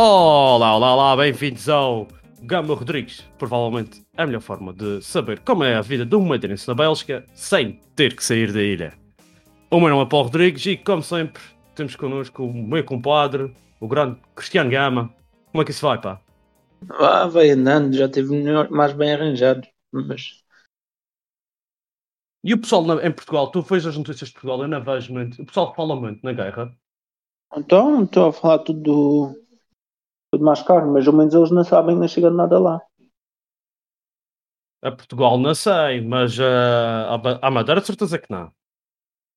Olá, olá, olá, bem-vindos ao Gama Rodrigues. Provavelmente a melhor forma de saber como é a vida de um madeirense na Bélgica sem ter que sair da ilha. O meu nome é Paulo Rodrigues e, como sempre, temos connosco o meu compadre, o grande Cristiano Gama. Como é que isso vai, pá? Ah, vai andando, já teve melhor, mais bem arranjado. Mas E o pessoal na- em Portugal, tu vês as notícias de Portugal, eu não vejo muito. O pessoal fala muito na guerra. então estou a falar tudo, tudo mais caro, mas ao menos eles não sabem nem chega nada lá. A Portugal não sei, mas ah, a Madeira de certeza que não.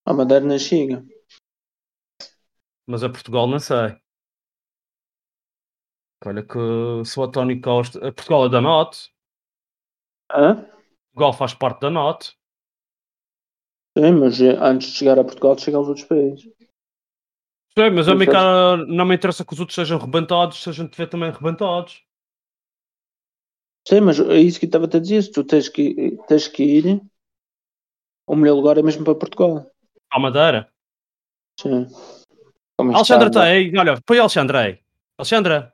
A Madeira não chega. Mas a Portugal não sei. Olha que se o António Costa. a Portugal é da NOT. Hã? Portugal faz parte da NOT. Sim, mas eh, antes de chegar a Portugal, chega aos outros países. Sim, mas a mim cá não me interessa que os outros sejam rebentados, se a gente tiver também rebentados. Sim, mas é isso que eu estava a dizer. Se tu tens que, tens que ir, o melhor lugar é mesmo para Portugal. À Madeira. Sim. Como Alexandra está aí. Olha, põe a Alexandra aí. Alexandra,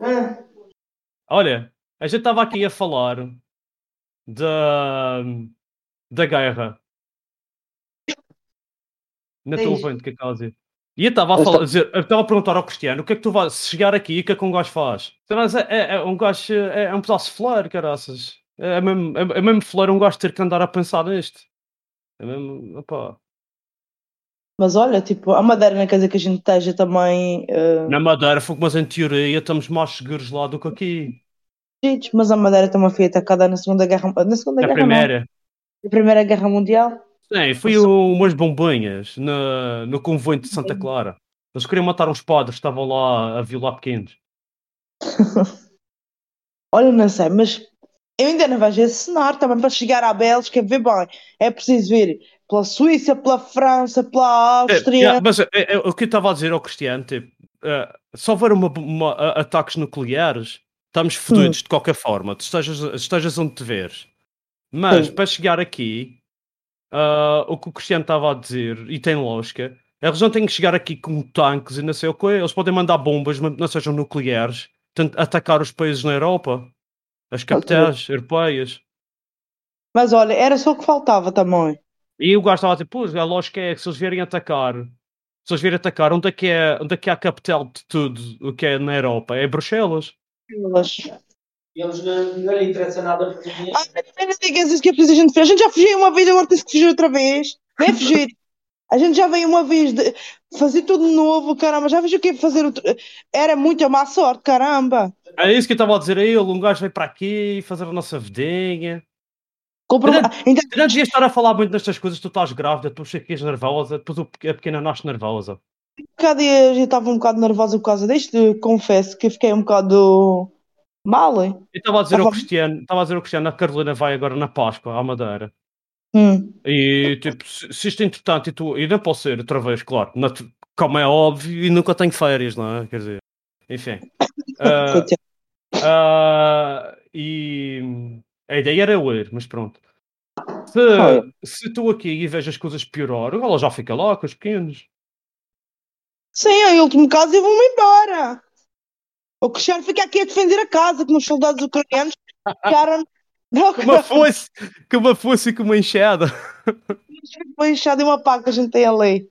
É. olha, a gente estava aqui a falar da, da guerra. Não estou Diz. ouvindo o que é que ela dizer. E eu estava a, falar, estou- dizer, eu estava a perguntar ao Cristiano o que é que tu vais, se chegar aqui, o que é que um gajo faz? Mas é, é, é um gajo, é, é um pedaço de flare, caraças. É, é mesmo, é, é mesmo flare um gajo ter que andar a pensar nisto. É mesmo, opá. Mas olha, tipo, a Madeira não quer dizer que a gente esteja também eh, Na Madeira, foi mas em teoria estamos mais seguros lá do que aqui. mas a Madeira também foi atacada na Segunda Guerra na Segunda Na Guerra primeira. não, na Primeira Guerra Mundial. Sim, foi umas bombinhas na, no convento de Santa Clara. Eles queriam matar uns padres, estavam lá a violar pequenos. Olha, não sei, mas eu ainda não vejo esse cenário também para chegar à Bélgica, ver bem, é preciso vir pela Suíça, pela França, pela É, Áustria. yeah, mas é, é, o que eu estava a dizer ao Cristiano, tipo, é, se houver uma, uma- a- ataques nucleares, estamos fodidos de qualquer forma, tu estejas, estejas onde te veres. Mas Sim. para chegar aqui, ah, o que o Cristiano estava a dizer, e tem lógica, eles não têm que chegar aqui com tanques e não sei o que, eles podem mandar bombas, mas não sejam nucleares, atacar os países na Europa, as capitais europeias. Mas olha, era só o que faltava também. E o gajo estava tipo, pois, a lógica é que se eles vierem atacar, se eles vierem atacar, onde é que é, onde é, que é a capital de tudo o que é na Europa? É Bruxelas. Elas- Eles não, não lhe interessa nada porque Ah, não não digas isso que é preciso a gente fugir. A gente já fugiu uma vez, agora tem-se que fugir outra vez. Nem é fugir. A gente já veio uma vez de fazer tudo novo, caramba. Já vejo o que é fazer outro. Era muita má sorte, caramba. É isso que eu estava a dizer a ele, um gajo veio para aqui fazer a nossa vidinha. Compro... Não devias estar a falar muito nestas coisas, tu estás grávida, tu ficas nervosa, depois o a pequena nasce nervosa. um bocado eu estava um bocado nervosa por causa disto. Confesso que fiquei um bocado mal. hein? Eu estava a dizer ao Tava- Cristiano, estava a dizer ao Cristiano, a Carolina vai agora na Páscoa, à Madeira. Hum. E tipo, se, se isto entretanto, e, tu, e não posso ser outra vez, claro, natu- como é óbvio, e nunca tenho férias, não é? Quer dizer, enfim. Coitado. ah, e a ideia era eu ir, mas pronto. Se, se tu aqui e vejo as coisas piorar, ela já fica lá com os pequenos. Sim, em último caso eu vou-me embora. O Cristiano fica aqui a defender a casa, como os soldados ucranianos ficaram. Não, Com uma foice, com uma foice e com uma enxada. foi inchado e uma pá que a gente tem ali.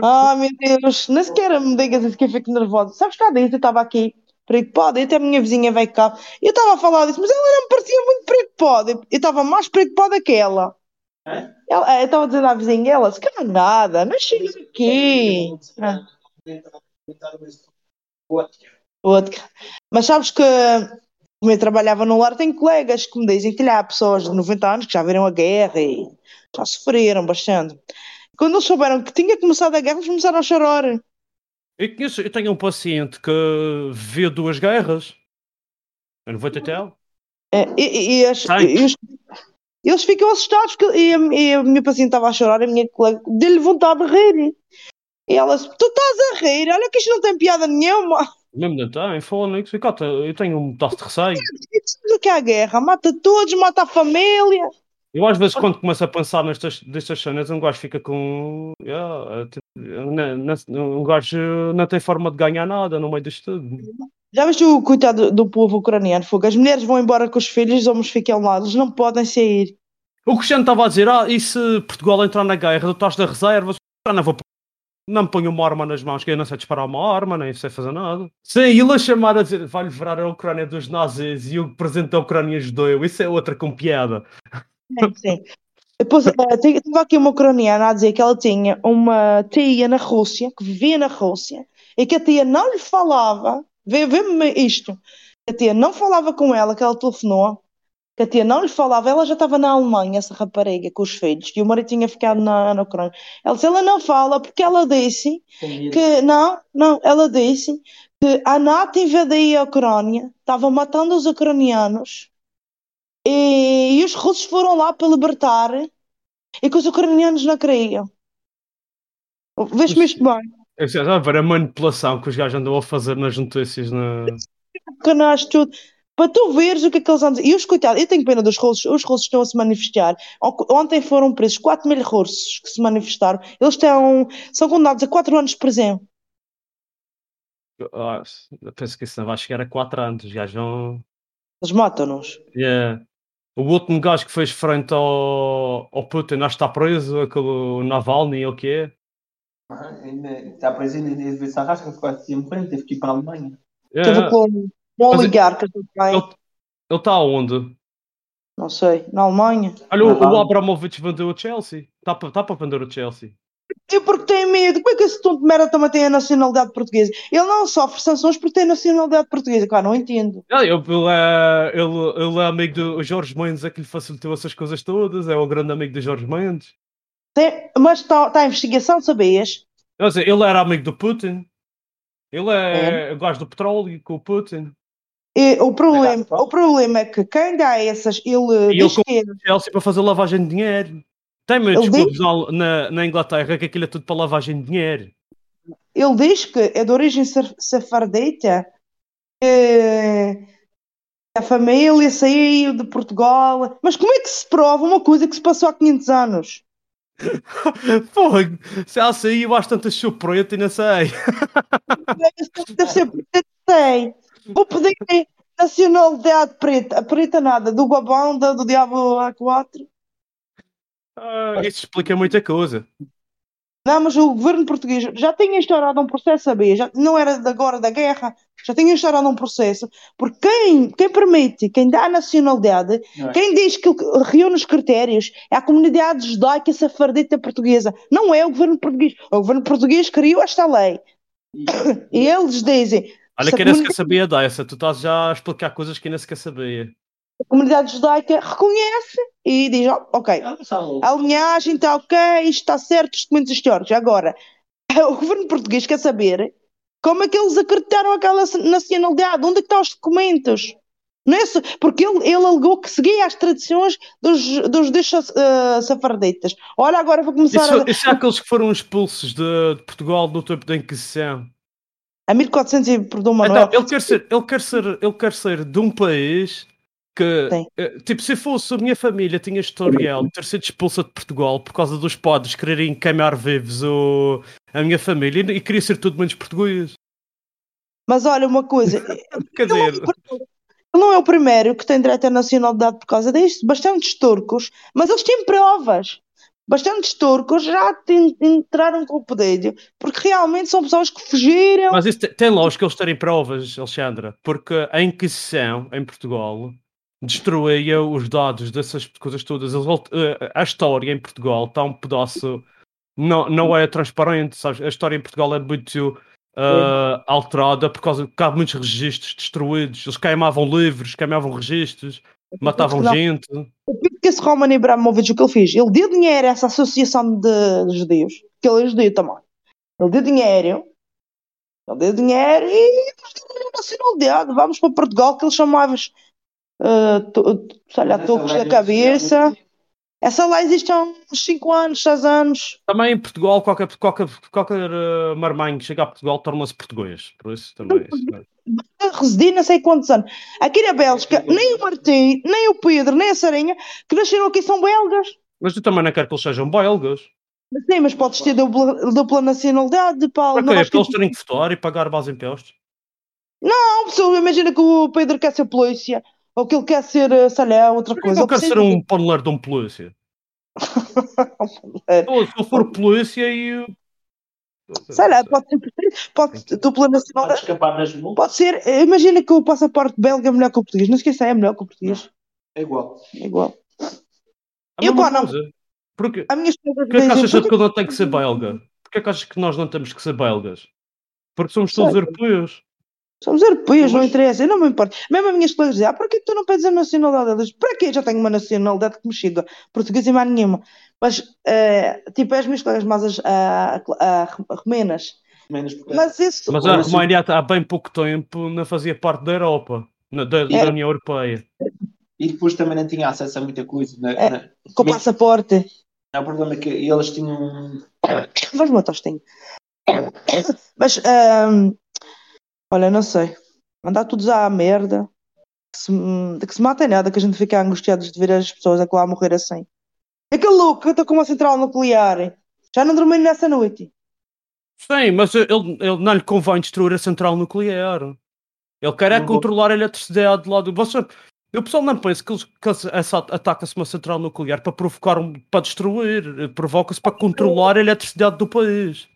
Ah, meu Deus, nem sequer me digas isso que eu fico nervosa. Sabes que há dias eu estava aqui preocupada e até a minha vizinha veio cá e eu estava a falar disso, mas ela não me parecia muito preocupada. Eu estava mais preocupada que ela. É? Ela- eu estava dizendo à vizinha, ela, se calhar nada, não chega aqui. Ah, outro. Mas sabes que como eu trabalhava no lar, tenho colegas que me dizem que há pessoas de 90 anos que já viram a guerra e já sofreram bastante. quando eles souberam que tinha começado a guerra, eles começaram a chorar. Eu, conheço, eu tenho um paciente que viu duas guerras. Eu não vou ter tel. É, e, e- e as- e os- eles ficam assustados porque, e, a, e a minha paciente estava a chorar, a minha colega deu-lhe vontade de rir. E ela disse, tu estás a rir, olha que isto não tem piada nenhuma. Mesmo não tem, Fónix. Eu eu tenho um pedaço de receio. Isto que é a guerra, mata todos, mata a família. Eu às vezes quando começo a pensar nestas, destas cenas, um gajo fica com. Yeah, é um gajo não tem forma de ganhar nada no meio disto tudo. Já viste o coitado do povo ucraniano? Fogo, as mulheres vão embora com os filhos, os homens ficam lá, eles não podem sair. O Cristiano estava a dizer: Ah, e se Portugal entrar na guerra, tu estás da reserva? Ah, não vou. Não me ponho uma arma nas mãos, que eu não sei disparar uma arma, nem sei fazer nada. Sim, e ele a chamar a dizer: vai livrar a Ucrânia dos nazis e o presidente da Ucrânia ajudou. Isso é outra com piada. Sim, sim. Depois, eh, tive aqui uma ucraniana a dizer que ela tinha uma tia na Rússia, que vivia na Rússia, e que a tia não lhe falava, vê- vê-me isto, a tia não falava com ela, que ela telefonou, que a tia não lhe falava, ela já estava na Alemanha, essa rapariga, com os filhos, e o marido tinha ficado na, na Ucrânia. Ela disse, ela não fala, porque ela disse que, não, não, ela disse que a NATO invadia a Ucrânia, estava matando os ucranianos, e, e os russos foram lá para libertar e que os ucranianos não queriam. Vês-me isto bem? Eu sei, já ver a manipulação que os gajos andam a fazer nas notícias. Na... Canais, tudo. Para tu veres o que é que eles andam. E os coitados, eu tenho pena dos russos, os russos estão a se manifestar. On- Ontem foram presos 4 mil russos que se manifestaram. Eles estão, são condenados a 4 anos de prisão. Ah, eu penso que isso não vai chegar a 4 anos. Os gajos vão. Eles matam-nos. Yeah. O último gajo que fez frente ao, ao Putin acho que está preso, aquele Navalny ou o que é. Está preso ainda desde essa rasca, ficou assim teve que ir para a Alemanha. Teve Yeah. com um oligarca também. Ele ele está onde? Não sei, na Alemanha. Olha, o, o Abramovich vendeu o Chelsea. Está para tá vender o Chelsea. E porque tem medo. Como é que esse tonto de merda também tem a nacionalidade portuguesa? Ele não sofre sanções porque tem nacionalidade portuguesa. Claro, não entendo. Ele, ele, é, ele, ele é amigo do Jorge Mendes, é que lhe facilitou essas coisas todas. É o grande amigo do Jorge Mendes. Tem- mas está tá a investigação, sabias? Ele era amigo do Putin. Ele é, o gajo do petróleo com o Putin. E o, problema, o problema é que quem dá essas, ele E diz ele que é- O Chelsea para fazer lavagem de dinheiro. Tem muitos Ele clubes na, na, na Inglaterra que aquilo é tudo para lavagem de dinheiro. ele diz que é de origem que a família saiu de Portugal. Mas como é que se prova uma coisa que se passou há 500 anos? Pô, se ela saiu às tantas sou preto e não sei. Deve ser preta, sei. Vou pedir nacionalidade preta. A preta nada, do Gabão, da- do Diabo A4. Ah, isso explica muita coisa. Não, mas o governo português já tinha instaurado um processo, sabia? Já, não era de agora da guerra, já tinha instaurado um processo, porque quem, quem permite, quem dá a nacionalidade, é? quem diz que reúne os critérios é a comunidade judaica safardita portuguesa, não é o governo português. O governo português criou esta lei e eles dizem Olha que nem sequer sabia dessa. Tu estás já a explicar coisas que nem sequer sabia. a comunidade judaica reconhece e diz: "Oh, ok, a linhagem está ok, isto está certo, os documentos históricos. Agora, o governo português quer saber como é que eles acreditaram aquela nacionalidade, onde é que estão os documentos? Não é só- porque ele, ele alegou que seguia as tradições dos, dos judeus uh, safarditas. Olha, agora vou começar Isso, a, isso é aqueles que foram expulsos de, de Portugal no tempo da Inquisição. A 1400 e perdão, Manuel. Então, ele quer ser, ele quer ser, ele quer ser de um país que, Sim. eh, tipo, se fosse a minha família, tinha historial de ter sido expulsa de Portugal por causa dos padres quererem queimar vivos o, a minha família e, e queria ser tudo menos português. Mas olha uma coisa, Quer dizer, Ele não é o primeiro que tem direito à nacionalidade por causa disto. Bastantes turcos, mas eles têm provas. Bastantes turcos já entraram com o poder, porque realmente são pessoas que fugiram. mas isso te- tem lógica eles terem provas, Alexandra, porque a Inquisição em Portugal destruía os dados dessas coisas todas. Eh, a história em Portugal está um pedaço. Não, não é transparente, sabes? A história em Portugal é muito eh, alterada por causa que há muitos registros destruídos. Eles queimavam livros, queimavam registros, matavam Não. gente. O Pedro esse Roman Abramovich o que ele fez? Ele deu dinheiro a essa associação de, de judeus, que ele é judeu também. Ele deu dinheiro, ele deu dinheiro e nacionalidade. Vamos para Portugal, que eles chamavam, uh, to, sei lá, tocos da cabeça. Essa lá existe há uns 5 anos, 6 anos. Também em Portugal, qualquer, qualquer, qualquer uh, marmanho que chega a Portugal torna-se português. Por isso também. é Residi não sei quantos anos. Aqui na Bélgica, nem o Martim, nem o Pedro, nem a Sarinha, que nasceram aqui são belgas. Mas eu também não quero que eles sejam belgas. Sim, mas podes ter dupla, dupla nacionalidade, Paulo. Para quê? Eles terem que votar e pagar mais impostos? Não, pessoa, imagina que o Pedro quer ser polícia, ou que ele quer ser, eh, sei lá, outra Por que coisa. eu quero ser um paneleiro de um polícia? Se eu for polícia e. Sei lá, pode ser, pode ser dupla Pode nacionalidade. ser, imagina que o passaporte belga é melhor que o português. Não esqueça, é melhor que o português. É igual. É igual. A Eu, pá, não. Porque A minha esposa Porquê é que achas que "Porquê eu não tenho que ser belga? Porquê é que achas que nós não temos que ser belgas? Porque somos todos europeus. Somos europeus, não interessa, eu não me importa. Mesmo as minhas colegas dizem, ah, porquê que tu não pedes a nacionalidade? Eles, para quê? Já tenho uma nacionalidade que me chega, português e mais nenhuma. Mas, eh, tipo, as minhas colegas mais as a, a, a romenas. Mas isso, Mas a se- Roménia há bem pouco tempo não fazia parte da Europa, na- da, da É. União Europeia. E depois também não tinha acesso a muita coisa. Na, É. na- com o passaporte. o problema é que eles tinham. Vais-me uma tostinha. Mas, ahm, olha, não sei. Mandar todos à merda. Que se, de que se matem nada, que a gente fica angustiados de ver as pessoas a lá morrer assim. Aquele louco que está com uma central nuclear. Já não dormi nessa noite. Sim, mas ele, ele não lhe convém destruir a central nuclear. Ele quer é vou- controlar a eletricidade lá do. Você, eu pessoal não penso que, eles- que ataca-se uma central nuclear para provocar um, para destruir, provoca-se para controlar a eletricidade do país.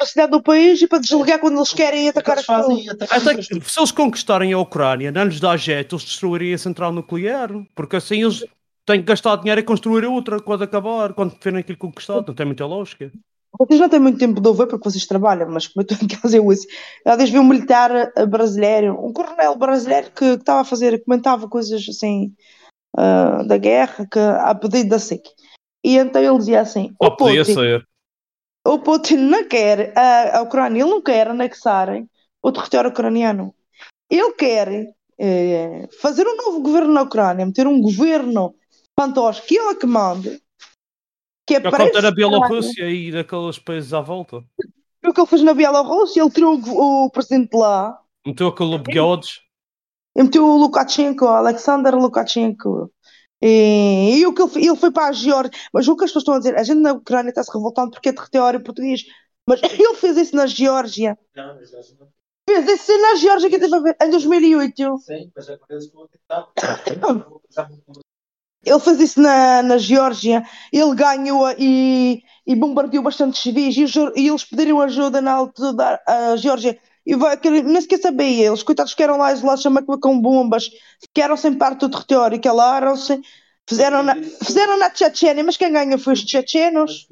A cidade do país e para desligar quando eles querem atacar Eles as pessoas. fazem atacar Até as que, se eles conquistarem a Ucrânia, não lhes dá jeito, eles destruírem a central nuclear, porque assim eles têm que gastar dinheiro e construir outra quando acabar, quando tiverem aquilo conquistado, não tem muita lógica. Vocês não têm muito tempo de ouvir porque vocês trabalham, mas como eu estou em casa eu ouço. Há vez vi um militar eh, brasileiro, um coronel brasileiro que que estava a fazer, comentava coisas assim ah, da guerra que, a pedido da SIC. E então ele dizia assim: Só o podia Putin, ser. O Putin não quer a, a Ucrânia, ele não quer anexarem o território ucraniano. Ele quer eh, fazer um novo governo na Ucrânia, meter um governo fantoche que ele é que manda, que é Já para esse Bielorrússia e daqueles países à volta. o que ele fez na Bielorrússia, ele tirou o, o presidente de lá Meteu aquele bigodes. e meteu o Lukashenko, Alexander Lukashenko. E, e o que ele, ele foi para a Geórgia. Mas o que as pessoas estão a dizer, a gente na Ucrânia está se revoltando porque é território português. Mas ele fez isso na Geórgia. Não, não Fez isso na Geórgia que estive a ver em 2008. têm, mas agora eles estão a tentar. Ele fez isso na, na Geórgia. Ele ganhou e, e bombardeou bastantes civis. E, e eles pediram ajuda na altura da Geórgia. E vai, que, nem sequer sabia. Eles, coitados, que eram lá isolados, chama com bombas. Ficaram sem parte do território. Calaram-se. Fizeram na, fizeram na Chechênia. Mas quem ganha foi os chechenos.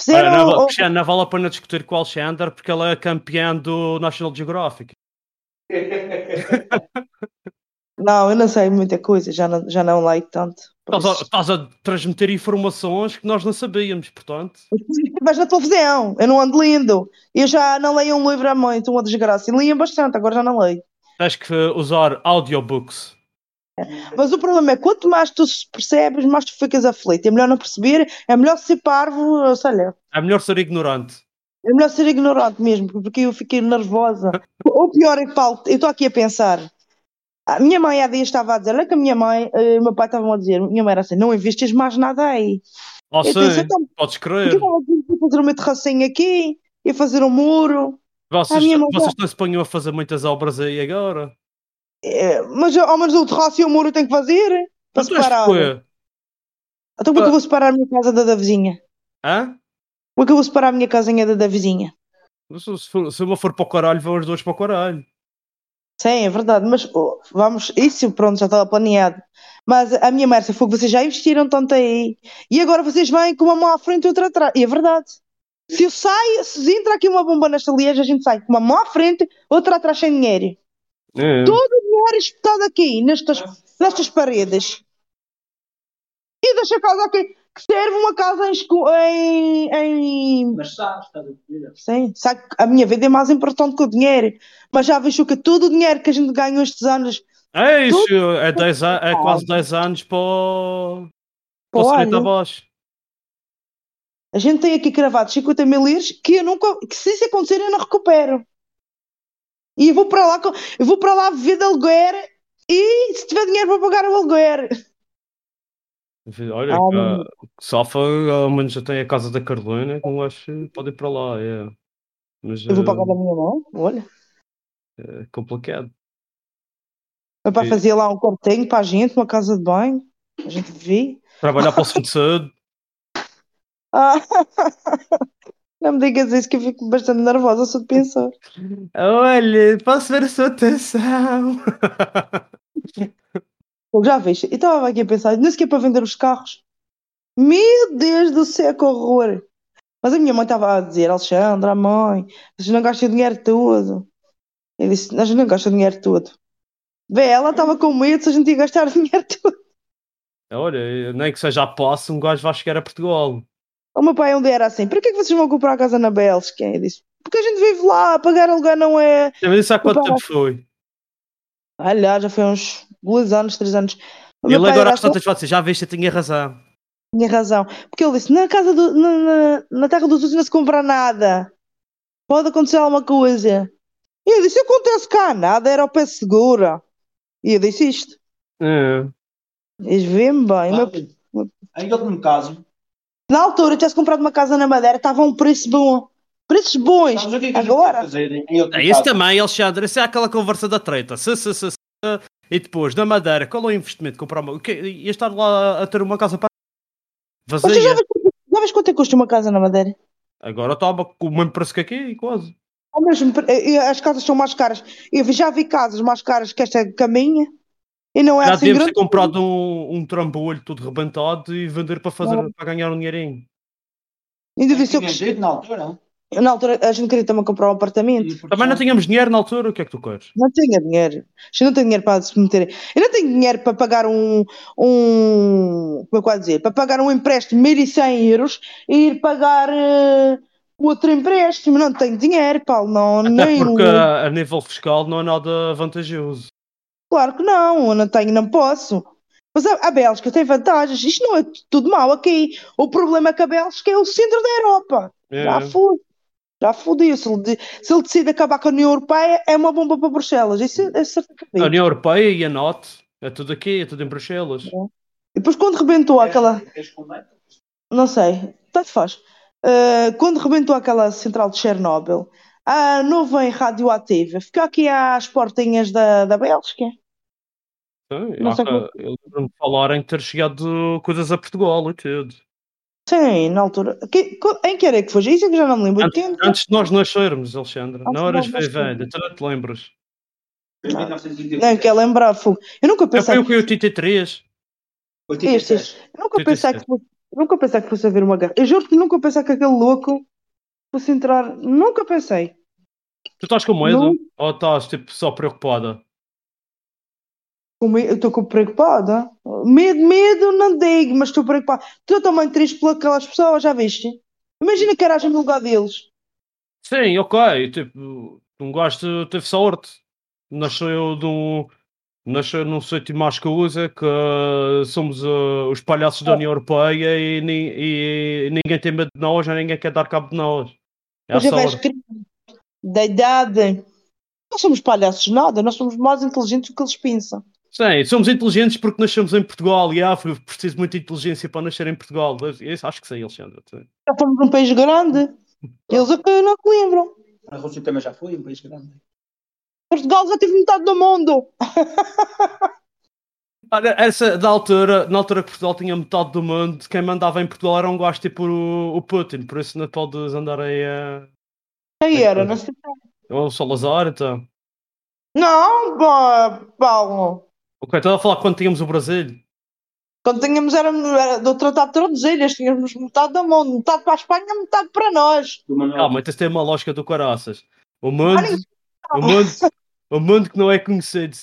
Fizeram. Olha, não, Cristiano, não vale a pena discutir com o Alexander porque ele é campeão do National Geographic. não, eu não sei muita coisa. Já não, já não leio tanto. Estás a, estás a transmitir informações que nós não sabíamos, portanto. Mas na televisão, eu não ando lendo. Eu já não leio um livro há muito, uma desgraça. Lia bastante, agora já não leio. Tens que usar audiobooks. Mas o problema é quanto mais tu percebes, mais tu ficas aflito. É melhor não perceber, é melhor ser parvo, sei lá. É melhor ser ignorante. É melhor ser ignorante mesmo, porque eu fiquei nervosa. Ou pior é que, Paulo, eu estou aqui a pensar. A minha mãe há dias estava a dizer, olha que a minha mãe, eh, o meu pai estava a dizer, minha mãe era assim, não investes mais nada aí. Eu sei, disse, então, podes crer. eu vou fazer uma terracinha aqui, e fazer um muro. Vocês, minha mãe- vocês não se ponham a fazer muitas obras aí agora. É, mas ao menos o terraço e o muro tem que fazer para tens separar. Então como é que eu vou separar a minha casa da da vizinha? Hã? Como é que eu vou separar a minha casinha da da vizinha? Se, se, for- se uma for para o caralho, vão os dois para o caralho. Sim, é verdade, mas oh, vamos, isso pronto, já estava planeado. Mas a minha Mércia foi que vocês já investiram tanto aí e agora vocês vêm com uma mão à frente e outra atrás. E é verdade. Se eu saio, se entra aqui uma bomba nesta lieja, a gente sai com uma mão à frente, outra atrás sem dinheiro. É. Todo o dinheiro espetado aqui, nestas nestas paredes. E deixa a casa aqui, que serve uma casa em. em, em... Mas está, está de vida. Sim, sabe que a minha vida é mais importante que o dinheiro. Mas já vejo que todo o dinheiro que a gente ganhou estes anos. É isso, é, 10 a- é quase 10 anos para o. Para o. Senhorita Bosch. A gente tem aqui cravados 50 mil liras que eu nunca, que se isso acontecer eu não recupero. E eu vou para lá, eu vou para lá viver de aluguer e se tiver dinheiro para pagar o aluguer. Olha, ah, que Safa, ao menos já tem a casa da Carolina, que eu acho que pode ir para lá, é. Mas Eu vou pagar da minha mão, olha. é complicado. Meu pai E- fazia lá um quartinho para a gente, uma casa de banho. A gente vivia. Trabalhar para o centro de saúde. Ah, não me digas isso que eu fico bastante nervosa só de pensar. Olha, posso ver a sua atenção. Eu já vejo. E estava aqui a pensar, nem sequer para vender os carros. Meu Deus do céu, que horror! Mas a minha mãe estava a dizer, Alexandra, mãe, vocês não gastam o dinheiro todo. Eu disse, nós não gastamos o dinheiro todo. Vê, ela estava com medo se a gente ia gastar o dinheiro todo. Olha, nem que seja a posse, um gajo vai chegar a Portugal. O meu pai um dia era assim, para que é que vocês vão comprar a casa na Bélgica? Eu disse, porque a gente vive lá, pagar aluguel não é... Mas isso há quanto tempo foi? Aliás, já foi uns dois anos, três anos. Ele agora às tantas dizer, já viste, eu tinha razão. Tinha razão. Porque ele disse: na casa do, na, na, na terra dos outros não se compra nada. Pode acontecer alguma coisa. E eu disse: acontece cá nada, era o pé segura. E eu disse isto. É. Eles vêem bem. O meu- Ainda no caso, Na altura, eu tivesse comprado uma casa na Madeira, estava a um preço bom. Preços bons. sabes o que é que Agora? fazer em É isso também, Alexandre. Isso é aquela conversa da treta. Se, se, se, se, e depois, na Madeira, qual é o investimento? Comprar uma. o quê? Ia estar lá a ter uma casa para. Você já vês, já vês quanto é que custa uma casa na Madeira? Agora estava com o mesmo preço que aqui, quase. Ao mesmo pre- eh, eh, as casas são mais caras. Eu já vi casas mais caras que esta caminha. E não é Já assim devíamos grande. ter comprado um, um trambolho todo rebentado e vender para, fazer, Não. para ganhar um dinheirinho. Ainda disse eu Tinha que jeito na altura. Na altura a gente queria também comprar um apartamento. Também não tínhamos dinheiro na altura, o que é que tu queres? Não tinha dinheiro. Eu não tenho dinheiro para se meter. Eu não tenho dinheiro para pagar um. um como é que eu dizer? Para pagar um empréstimo de 1100 euros e ir pagar eh, outro empréstimo. Não tenho dinheiro, Paulo. Não, Até nem. porque a, a nível fiscal não é nada vantajoso. Claro que não. Eu não tenho, não posso. Mas a, a Bélgica tem vantagens. Isto não é tudo mau aqui. O problema é que a Bélgica é o centro da Europa. É. Já foi. Já fodeu. Se se ele decide acabar com a União Europeia, é uma bomba para Bruxelas. Isso é, é certo A é. União Europeia e a NOT, é tudo aqui, é tudo em Bruxelas. E depois quando rebentou aquela. Não sei, tanto faz. Uh, quando rebentou aquela central de Chernobyl, a nuvem radioativa ficou aqui às portinhas da, da Bélgica. Sim, Não sei como- Eu lembro-me de falarem de ter chegado coisas a Portugal e tudo. Sim, na altura. Que, em que era que foi? Isso é que já não me lembro. Antes, 80? antes de nós nascermos, Alexandre. Antes Não de eras nós nascermos. velha, tu não te lembras. Foi em 1983. Não quer lembrar, fogo. Eu nunca Eu pensei. fui o que 83. 86. Estes. Eu nunca pensei 87. que fosse, eu nunca pensei que fosse haver uma guerra. Eu juro que nunca pensei que aquele louco fosse entrar. Nunca pensei. Tu estás com medo? Não. Ou estás tipo só preocupada? Eu estou preocupada. Medo, medo, não digo, mas estou preocupada. Estou também triste por aquelas pessoas, já viste? Imagina que eras no lugar deles. Sim, ok. Tipo, um gajo teve sorte. Nasceu de um. Nasceu num sítio mais que usa, que uh, somos uh, os palhaços da União Europeia e, ni- e ninguém tem medo de nós, ninguém quer dar cabo de nós. É Mas sorte. crer da idade. Não somos palhaços nada, nós somos mais inteligentes do que eles pensam. Sim, somos inteligentes porque nascemos em Portugal e foi preciso muita inteligência para nascer em Portugal. Isso acho que sim, Alexandre. sim. Já fomos num país grande. Eles é que não se lembram. A Rússia também já foi um país grande. Portugal já teve metade do mundo. Olha, essa, da altura, na altura que Portugal tinha metade do mundo, quem mandava em Portugal era um gajo tipo o, o Putin, por isso não podes andar aí a. Aí era, não sei. Ou o Salazar, então. Não, Paulo. Ok, estava a falar quando tínhamos o Brasil. Quando tínhamos era, era do Tratado de Tordesilhas, tínhamos metade do mundo, metade para a Espanha, metade para nós. Calma, então isso tem uma lógica do caraças. O mundo, o mundo, o mundo que não é conhecido.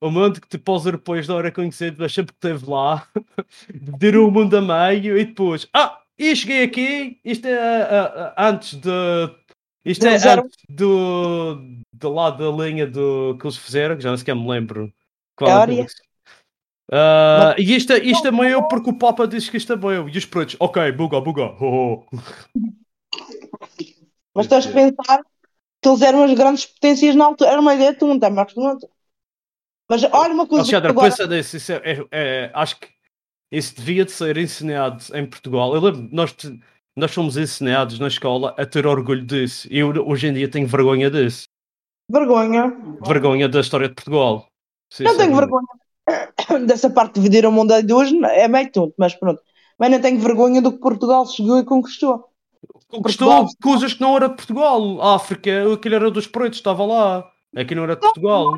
o mundo que tipo, os europeus não era conhecido, mas sempre que esteve lá, dividiram o mundo a meio e depois, ah, e cheguei aqui, isto é ah, ah, antes de. Isto é antes do, do lado da linha do, que eles fizeram, que já não sequer me lembro. Qual é Teoria. que- Ah, e isto, é- isto é meio porque o Papa diz que isto é meio. E os pretos, ok, buga, buga. ho, ho. Mas estás a pensar que eles eram as grandes potências na altura. Era uma ideia tonta, mas pronto. Mas olha uma coisa. que Alexandre, agora- pensa nisso. Isso é, é- é- acho que isso devia de ser ensinado em Portugal. Eu lembro, nós, nós fomos ensinados na escola a ter orgulho disso. E eu hoje em dia tenho vergonha disso. Vergonha. Vergonha da história de Portugal. Não tenho vergonha dessa parte de dividir o mundo em duas, é meio tonto, mas pronto. Mas não tenho vergonha do que Portugal chegou e conquistou. Conquistou Portugal. coisas que não era de Portugal. A África, aquilo era dos pretos, estava lá. Aqui não era de Portugal.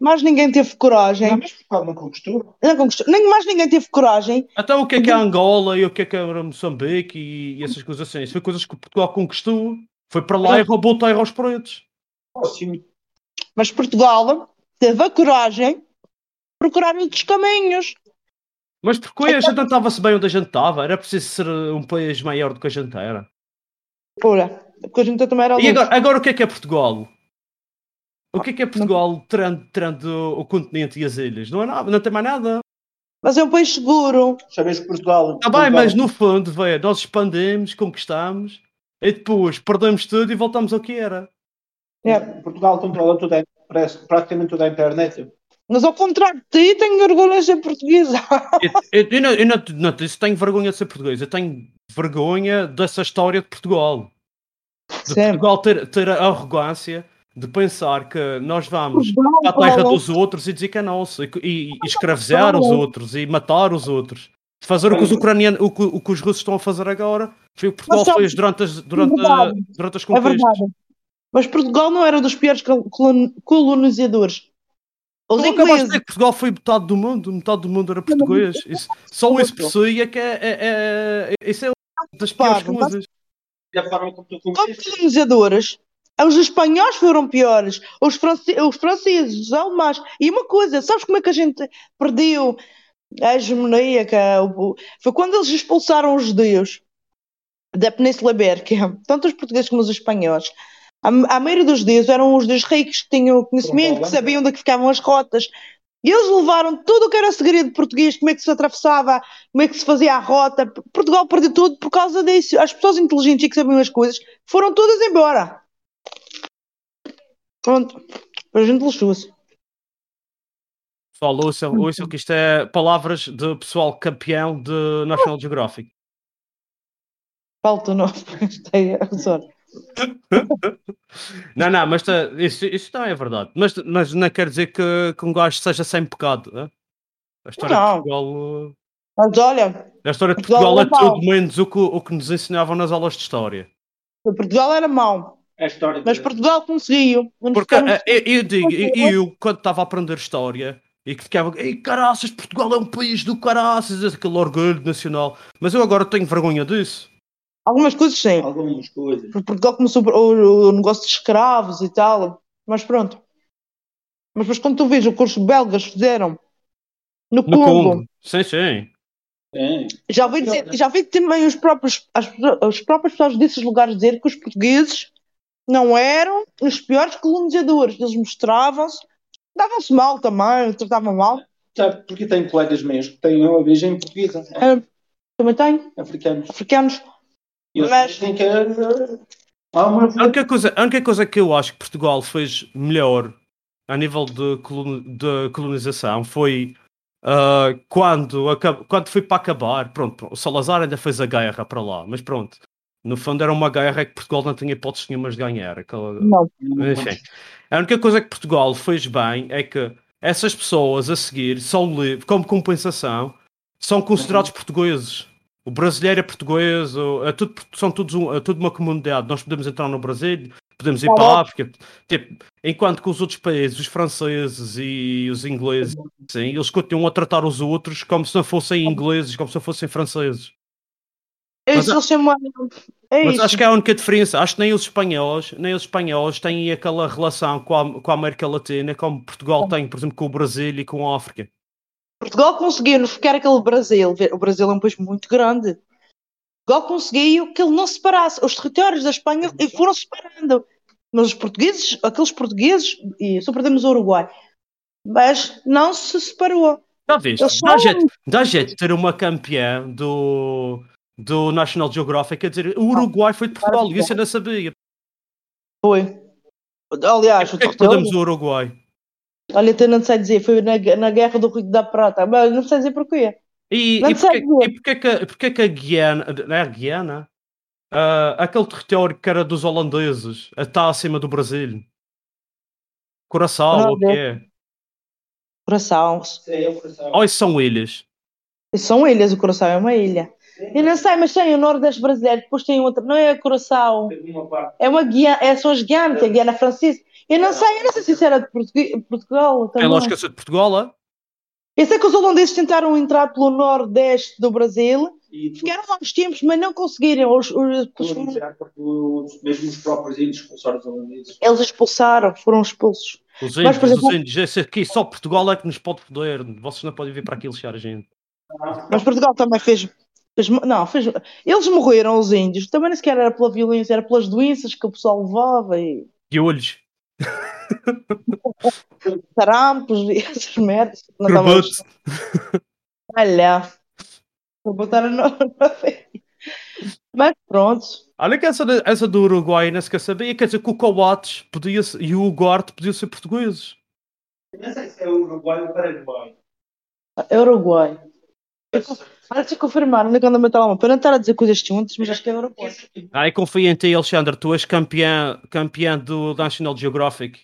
Mas ninguém teve coragem. Não, mas Portugal não conquistou. Não conquistou. Nem mais ninguém teve coragem. Então o que é que é Angola e o que é que era Moçambique e, e essas coisas assim? Isso foi coisas que Portugal conquistou. Foi para lá e roubou terra aos pretos. Mas Portugal teve a coragem de procurar outros caminhos. Mas porque a gente não estava-se bem onde a gente estava? Era preciso ser um país maior do que a gente era. Ora, porque a gente também era E agora, agora o que é que é Portugal? O que é que é Portugal tirando, o continente e as ilhas? Não é nada, não tem mais nada. Mas é um país seguro. Sabes que Portugal. Está Tá bem, Portugal- mas no fundo, véio, nós expandimos, conquistamos e depois perdemos tudo e voltamos ao que era. É. Portugal controla tudo, a- parece- praticamente toda a internet. Mas ao contrário de ti, tenho orgulho em ser portuguesa. Eu, eu, eu não, eu não, não disse tenho vergonha de ser português, eu tenho vergonha dessa história de Portugal. De Sempre. Portugal ter, ter a arrogância de pensar que nós vamos a terra dos outros e dizer que é nosso, e, e, e escravizar os outros e matar os outros. Fazer o que os ucranianos, o que, o que os russos estão a fazer agora, foi o que Portugal Mas fez durante as, durante, a- verdade. durante as É conquistas. verdade. Mas Portugal não era dos piores col- colon- colonizadores. Os Tu acabaste de ingleses. dizer que Portugal foi metade do mundo, metade do mundo era português. Isso, só isso por si é que é, é, é- isso é das piores Claro, coisas. Como colonizadores, os espanhóis foram piores, os, france- os franceses, os alemães. E uma coisa, sabes como é que a gente perdeu a hegemonia? Que é o- foi quando eles expulsaram os judeus da Península Ibérica, tanto os portugueses como os espanhóis. A, a maioria dos judeus eram os dos ricos que tinham conhecimento, que sabiam onde é que ficavam as rotas. E eles levaram tudo o que era segredo português, como é que se atravessava, como é que se fazia a rota. Portugal perdeu tudo por causa disso. As pessoas inteligentes e que sabiam as coisas foram todas embora. Pronto. A gente lixou-se. Pessoal, ouçam, ouçam que isto é palavras de pessoal campeão de National Geographic. Falta não. Gostei, sorry. Não, não, mas tá- isso, isso não é verdade. Mas, mas não quer dizer que, que um gajo seja sem pecado. né? A história Não. de Portugal, Mas olha, a história de Portugal Portugal é tudo menos o que, o que nos ensinavam nas aulas de história. Portugal era mau. É a história. Mas Portugal conseguiu. Porque eh, eu, eu digo, eu, eu, quando estava a aprender história e que ficava, ei caraças, Portugal é um país do caraças, aquele orgulho nacional. Mas eu agora tenho vergonha disso. Algumas coisas sim. Algumas coisas. Porque Portugal começou o, o negócio de escravos e tal. Mas pronto. Mas depois quando tu vês o que os belgas fizeram no, No Congo, Congo. Sim, sim. É. já vi, dizer, já vi também os próprios, as, as próprias pessoas desses lugares dizer que os portugueses não eram os piores colonizadores. Eles mostravam-se, davam-se mal também, tratavam mal. Sabe, porque tenho colegas meus que têm uma origem portuguesa, Ah, também tem africanos. africanos. Mas- que há uma A única, coisa, a única coisa que eu acho que Portugal fez melhor a nível de, de colonização foi ah, quando, quando foi para acabar. Pronto, o Salazar ainda fez a guerra para lá, mas pronto. No fundo era uma guerra que Portugal não tinha hipóteses nenhumas de ganhar. Aquela, Não. Enfim, a única coisa que Portugal fez bem é que essas pessoas a seguir são livres, como compensação, são considerados portugueses. O brasileiro é português, é tudo, são todos um- é tudo uma comunidade. Nós podemos entrar no Brasil, podemos ir Tá para a África. Tipo, enquanto que os outros países, os franceses e os ingleses, sim, eles continuam a tratar os outros como se não fossem ingleses, como se não fossem franceses. É isso, eles chamam. É Mas isso. acho que há a única diferença. Acho que nem os espanhóis, nem os espanhóis têm aquela relação com a, com a América Latina como Portugal tem, por exemplo, com o Brasil e com a África. Portugal conseguiu nos ficar aquele Brasil. O Brasil é um país muito grande. Portugal conseguiu que ele não se separasse. Os territórios da Espanha foram separando. Mas os portugueses, aqueles portugueses, e só perdemos o Uruguai, mas não se separou. Já viste? Dá jeito, dá jeito ter uma campeã do, do National Geographic, quer dizer, o Uruguai foi de Portugal e isso eu não sabia. Foi. Aliás, o Porquê é que perdemos o Uruguai? Olha, até não sei dizer, foi na, na guerra do Rio da Prata, mas não sei dizer porquê. E, Não e, sei porquê, dizer. e porquê que, porquê que a Guiana, não é a Guiana? Ah, aquele território que era dos holandeses, está acima do Brasil? Coração, ou o que é? Coração. Ou isso são ilhas? Isso São ilhas, o Coração é uma ilha. Eu não sei, mas tem o Nordeste brasileiro, depois tem outra, não é Coração, é uma Guiana, é, são as Guianas, tem a Guiana Francesa. Eu não sei, eu não sei se isso era de Portugui- Portugal também. lógica ser de Portugal, é? Eu sei que os holandeses tentaram entrar pelo Nordeste do Brasil, ficaram lá uns tempos, mas não conseguiram. Os, os- os- mesmo os próprios índios expulsaram os holandeses. eles expulsaram, foram expulsos. Os Mas, índios, por exemplo- os índios, aqui, só Portugal é que nos pode poder. Vocês não podem vir para aqui lixar a gente. Mas Portugal também fez. fez- não, fez. Eles morreram, os índios. Também nem sequer era pela violência, era pelas doenças que o pessoal levava e E olhos. Tarampos e essas merdas. Não Corbote. Olha. Vou botar no. Mas pronto. Olha que essa, essa do Uruguai nem sequer sabia. Quer dizer que o Coates podia ser- e o Ugarte podiam ser portugueses. Não sei se é o Uruguai ou o Paraguai. É Uruguai. Eu confirmar, onde é que anda o meu telemóvel? Para não estar a dizer coisas juntas, mas acho que é Uruguai. Ai, confio em ti, Alexandre. Tu és campeão, campeão do National Geographic.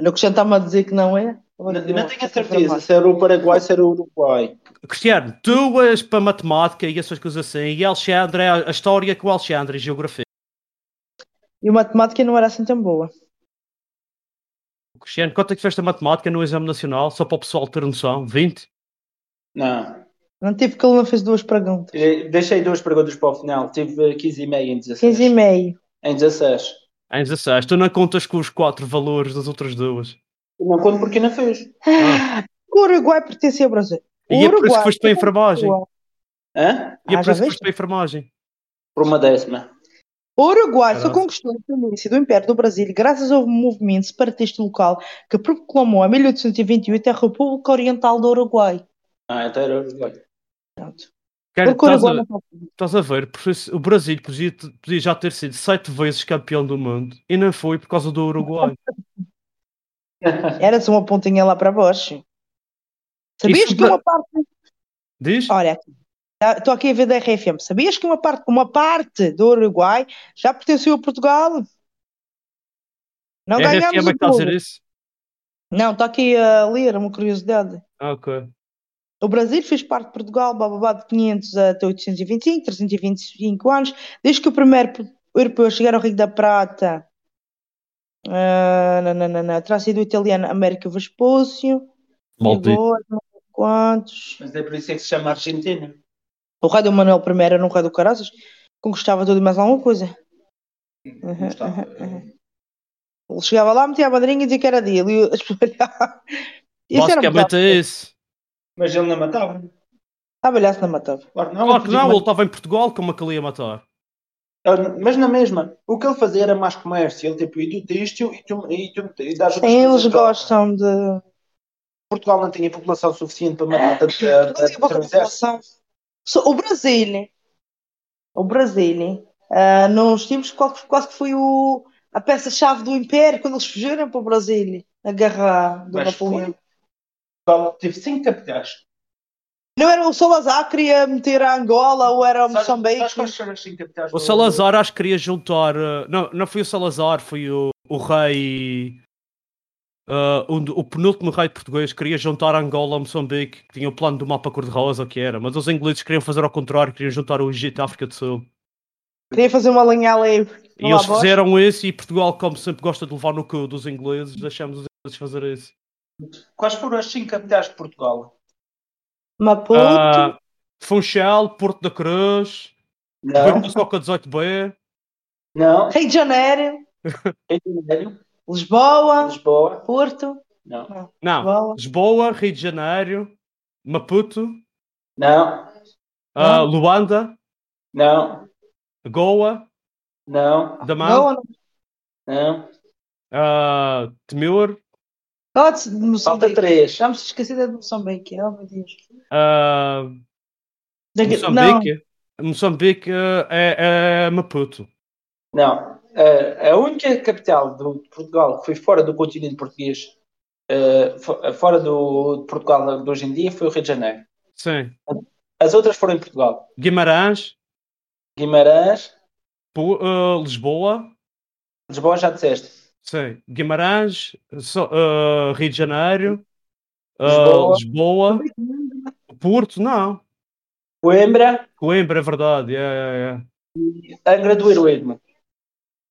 Olha, o Cristiano está-me a dizer que não é. Não, não tenho a certeza se era o Paraguai se era o Uruguai. Cristiano, tu és para matemática e essas coisas assim. E Alexandre é a história com o Alexandre e geografia. E a matemática não era assim tão boa. Cristiano, quanto é que fizeste a matemática no exame nacional? Só para o pessoal ter noção. 20? Não. Não tive porque ele não fez duas perguntas. Eh, Deixei duas perguntas para o final. Tive 15,5 em 16. 15 e meio. Em 16. Em 16. Tu não contas com os quatro valores das outras duas. Não conto porque não fez. O Uruguai pertence ao Brasil. O E é por isso que foste para a enfermagem. Hã? E é Ah, por já isso que foste para a enfermagem. Por uma décima. O Uruguai só Caralho. conquistou a independência do Império do Brasil graças ao movimento separatista local que proclamou em 1828 a República Oriental do Uruguai. Ah, então era o Uruguai. Pronto. Cara, Porque o estás, Uruguai a, estás a ver, o Brasil podia, podia já ter sido sete vezes campeão do mundo e não foi por causa do Uruguai. Era-se uma pontinha lá para baixo. Sabias Isso que uma parte. Diz? Olha, tá- estou aqui a ver da RFM. Sabias que uma parte, uma parte do Uruguai já pertenceu a Portugal? Não é ganhamos RFM é o que está a dizer isso? Não, está aqui a ler, uma curiosidade. Ah, ok. O Brasil fez parte de Portugal, bababá, de 500 até 825, 325 anos, desde que o primeiro europeu a chegar ao Rio da Prata, ah, não, não, não, não, terá sido o italiano Américo Vespúcio, agora, quantos. Mas é por isso é que se chama Argentina. O rei do Manuel I era um rei do Caraças, conquistava tudo e mais alguma coisa. Não está. Ele chegava lá, metia a bandeirinha e dizia que era dele, e era Basicamente é isso. Mas ele não matava. Trabalhasse na matava. Claro, não, Claro que ele não, ele estava em Portugal, como é que ele ia matar? mais- Mas na mesma, o que ele fazia era mais comércio. Ele tipo, e tu isto e tu, e tu e dás outras eles gostam de. Portugal não tinha população suficiente para matar Não. So, o Brasil, o Brasil, ah, nos tempos quase, quase que foi o, a peça-chave do Império quando eles fugiram para o Brasil, na guerra do Mas Napoleão. Portugal teve cinco capitais. Não era o Salazar que queria meter a Angola ou era o Moçambique? O Salazar acho que queria juntar. uh, Não, não foi o Salazar, foi o, o rei. uh, o, o penúltimo rei português queria juntar Angola a Moçambique, que tinha o plano do mapa cor-de-rosa, o que era, mas os ingleses queriam fazer ao contrário, queriam juntar o Egito e a África do Sul. Queria fazer uma linha ali. E eles fizeram isso, e Portugal, como sempre gosta de levar no cu dos ingleses, deixamos os ingleses fazer isso. Quais foram as cinco capitais de Portugal? Maputo, Uh, Funchal, Porto da Cruz, Não, do Soca 18B, não. Rio de Janeiro, Rio de Janeiro, Lisboa, Lisboa, Porto. não. não, Lisboa. Lisboa, Rio de Janeiro, Maputo, Não, ah, Luanda, não, Goa, não, Damão, Goa, não. ah, Temur, Oh, de Moçambique. Falta três. Já me esqueci de Moçambique. Oh, meu Deus. Daqui- Moçambique, Moçambique ah, é, é Maputo. Não. A, a única capital do, de Portugal que foi fora do continente português, fo- fora do, de Portugal de hoje em dia, foi o Rio de Janeiro. Sim. As outras foram em Portugal. Guimarães, Guimarães, Lisboa, Lisboa já disseste. Sim. Guimarães, so- ah, Rio de Janeiro, ah, Lisboa. Lisboa, Porto, não. Coimbra, Coimbra, é verdade. é, é, é. Angra do Heroísmo.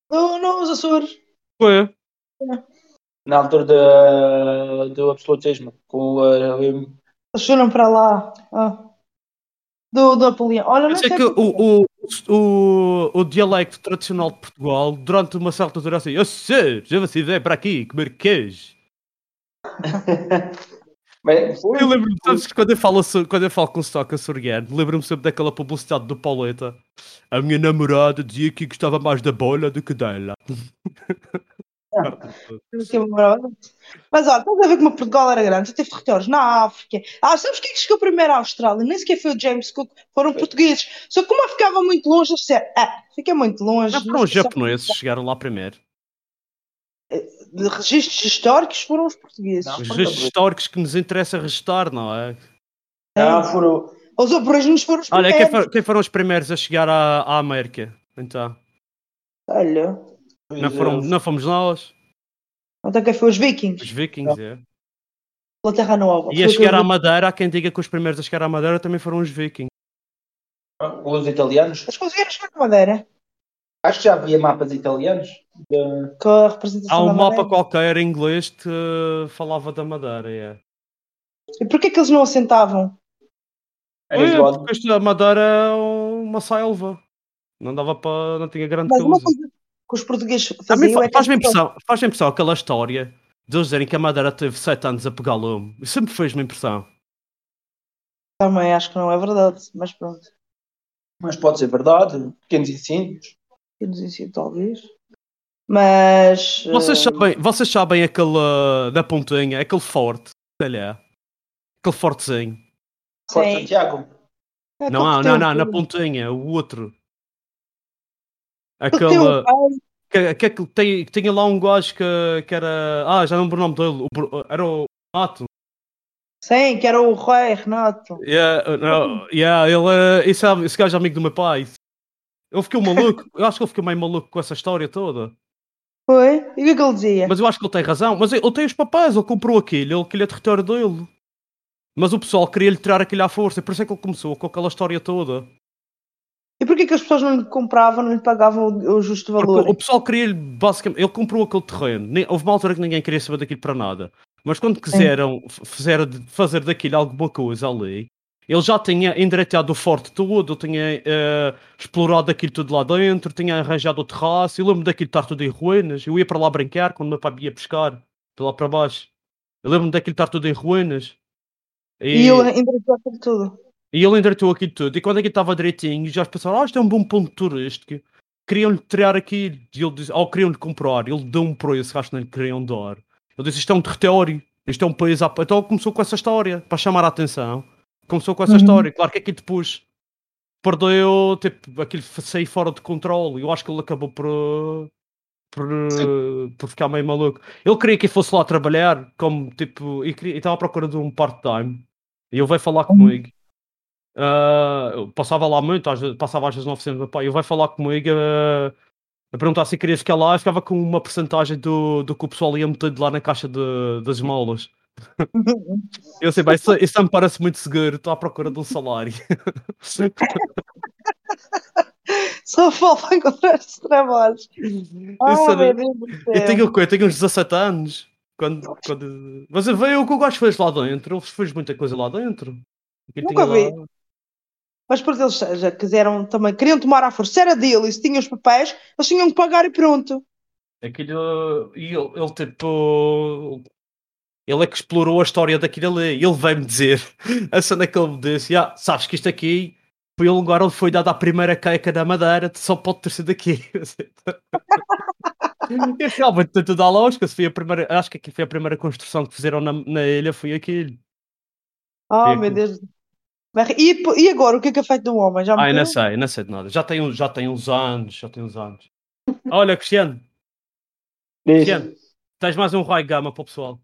Não, não, os Açores. Foi. Na altura da- do absolutismo. Com, eh, Eles foram para lá. Ah. Do, do Napoleão. Olha, não Mas é sei que porque- o, o, o, o dialecto tradicional de Portugal, durante uma certa altura, assim, eu sei, já você veio para aqui comer queijo. Bem, foi- Eu lembro-me, sabes, que quando eu falo, quando eu falo com sotaque açoriano, lembro-me sempre daquela publicidade do Pauleta. A minha namorada dizia que gostava mais da bola do que dela. Mas olha, estás a ver como Portugal era grande? Já teve territórios na África. Ah, sabes quem é que chegou primeiro à Austrália? Nem sequer foi o James Cook, foram portugueses. Só que como eu ficava muito longe, eles disseram, ah, fica muito longe. Não foram os japoneses que chegaram lá primeiro. De registros históricos foram os portugueses. Não. Os registros históricos que nos interessa registrar, não é? Não, foram. Os aborígenes foram os Olha, quem, primeiros. for- quem foram os primeiros a chegar à, à América? Então, Olha, não, foram, não fomos nós, até quem foi os vikings. os vikings, é. Pela Terra Nova. E a chegar à Madeira, há quem diga que os primeiros a chegar à Madeira também foram os vikings. Os italianos. As conseguiram chegar à Madeira. Acho que já havia mapas italianos. de- Com a representação Há um da mapa qualquer em inglês que falava da Madeira, é. E porquê que eles não assentavam? É, porque a Madeira é uma selva. Não dava para. não tinha grande Mas uma coisa. Que os portugueses faziam fa- é faz-me impressão, faz impressão aquela história de eles dizerem que a Madeira teve 7 anos a pegar lume. Isso sempre fez-me impressão. Também acho que não é verdade, mas pronto. Mas pode ser verdade. Pequenos incêndios. Eu nos ensino, talvez. Mas. Vocês eh, sabem, vocês sabem aquele uh, da pontinha, aquele forte, sei lá. Aquele fortezinho. Forte. Santiago. é Não, não, não, na pontinha, o outro. Aquele que Aquele. pai, Que, tem, que tinha lá um gajo que, que era. Ah, já não lembro o nome dele. o era o Mato. Sim, que era o Rei Renato. Yeah, uh, não, yeah, ele, uh, esse, é- esse gajo é amigo do meu pai. Ele ficou maluco. Eu acho que ele ficou meio maluco com essa história toda. Foi? E o que é que ele dizia? Mas eu acho que ele tem razão. Mas ele tem os papéis, ele comprou aquilo, ele aquilo é território dele. Mas o pessoal queria lhe tirar aquilo à força, por isso é que ele começou com aquela história toda. E porquê que as pessoas não lhe compravam, não lhe pagavam o, o justo Porque valor? o pessoal queria-lhe, basicamente, ele comprou aquele terreno. Nem- houve uma altura que ninguém queria saber daquilo para nada. Mas quando quiseram fizeram de- fazer daquilo alguma coisa ali, ele já tinha endireitado o forte todo, ele tinha eh, explorado aquilo tudo lá dentro, tinha arranjado o terraço. Eu lembro daquilo estar tudo em ruínas. Eu ia para lá brincar quando o meu pai ia pescar, para lá para baixo. Eu lembro-me daquilo estar tudo em ruínas. E ele endireitou aquilo tudo. E ele endireitou aquilo tudo. E quando aquilo estava direitinho, já pensaram, ah, isto é um bom ponto turístico. Queriam-lhe tirar aquilo. E ele disse, ou queriam-lhe comprar. Ele deu um preço, acho que não lhe queriam dar. Ele disse, isto é um território. Isto é um país à... Então começou com essa história, para chamar a atenção. Começou com essa Uhum. história. Claro que aquilo depois perdeu, tipo, aquilo saiu fora de controle. Eu acho que ele acabou por... Por, por ficar meio maluco. Ele queria que eu fosse lá trabalhar, como tipo, e e estava à procura de um part-time. E ele veio falar comigo. Ah, eu passava lá muito, às passava às vezes na oficina do meu pai. Ele vai falar comigo ah, a perguntar se queria ficar lá. Eu ficava com uma porcentagem do, do que o pessoal ia metendo lá na caixa de, das esmolas. Eu sei, bem, isso, isso me parece muito seguro. Estou à procura de um salário. Só falta encontrar esses trabalhos. Ah. Eu tenho, o quê? eu tenho uns 17 anos. Quando, quando... Mas veio o que o gajo fez lá dentro. Ele fez muita coisa lá dentro. Nunca vi. lá- Mas depois eles já quiseram também, queriam tomar à força. Era dele e se tinha os papéis, eles tinham que pagar e pronto. Aquilo. E ele, ele tipo. Ele é que explorou a história daquilo ali. Ele veio-me dizer. A cena que ele me disse: ah, sabes que isto aqui foi o lugar onde foi dada a primeira queica da Madeira, só pode ter sido aqui. e realmente tem tudo à lógica. Se foi a primeira, acho que aqui foi a primeira construção que fizeram na, na ilha, foi aquilo. Oh, Fico. meu Deus. E, e agora, o que é que é feito do homem? Já me Ai, não sei, não sei de nada. Já tem, uns- já tem uns anos, já tem uns anos. Olha, Cristiano, Cristiano, tens mais um raio gama para o pessoal.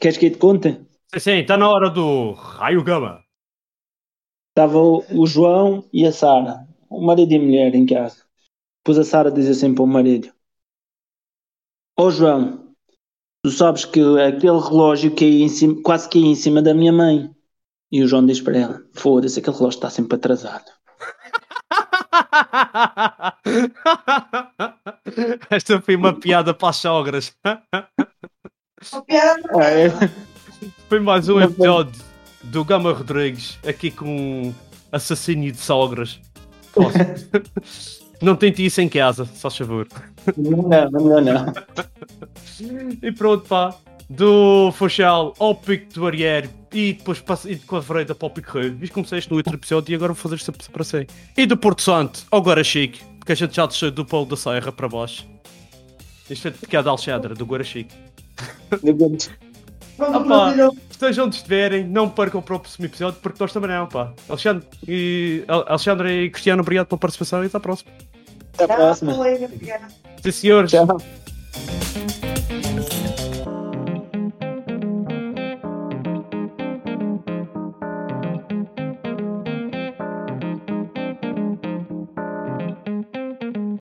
queres que eu te conte? Sim, sim, está na hora do raio gama. Estava o, João e a Sara, o marido e a mulher em casa. Depois a Sara diz assim para o marido: Ó João, tu sabes que aquele relógio caiu em cima, quase caiu em cima da minha mãe. E o João diz para ela: Foda-se, aquele relógio está sempre atrasado. Esta foi uma piada para as sogras. Foi mais um episódio do Gama Rodrigues aqui com assassínio de sogras. Não tente isso em casa, só favor. Não, não, não. E pronto, pá. Do Funchal ao Pico do Ariero e depois passe- e de Cavareira para o Pico Rei. Viste como comecei no outro episódio e agora vou fazer isto para si. E do Porto Santo ao Guarachique, porque a gente já desceu do Polo da Serra para baixo. Isto é de piada Alexandra, do Guarachique. Opa, estejam onde estiverem, não percam o próximo episódio porque nós também não, pá. Alexandre e, Al- Alexandre e Cristiano, obrigado pela participação e até à próxima. Até a próxima. Sim, senhores. Tchau.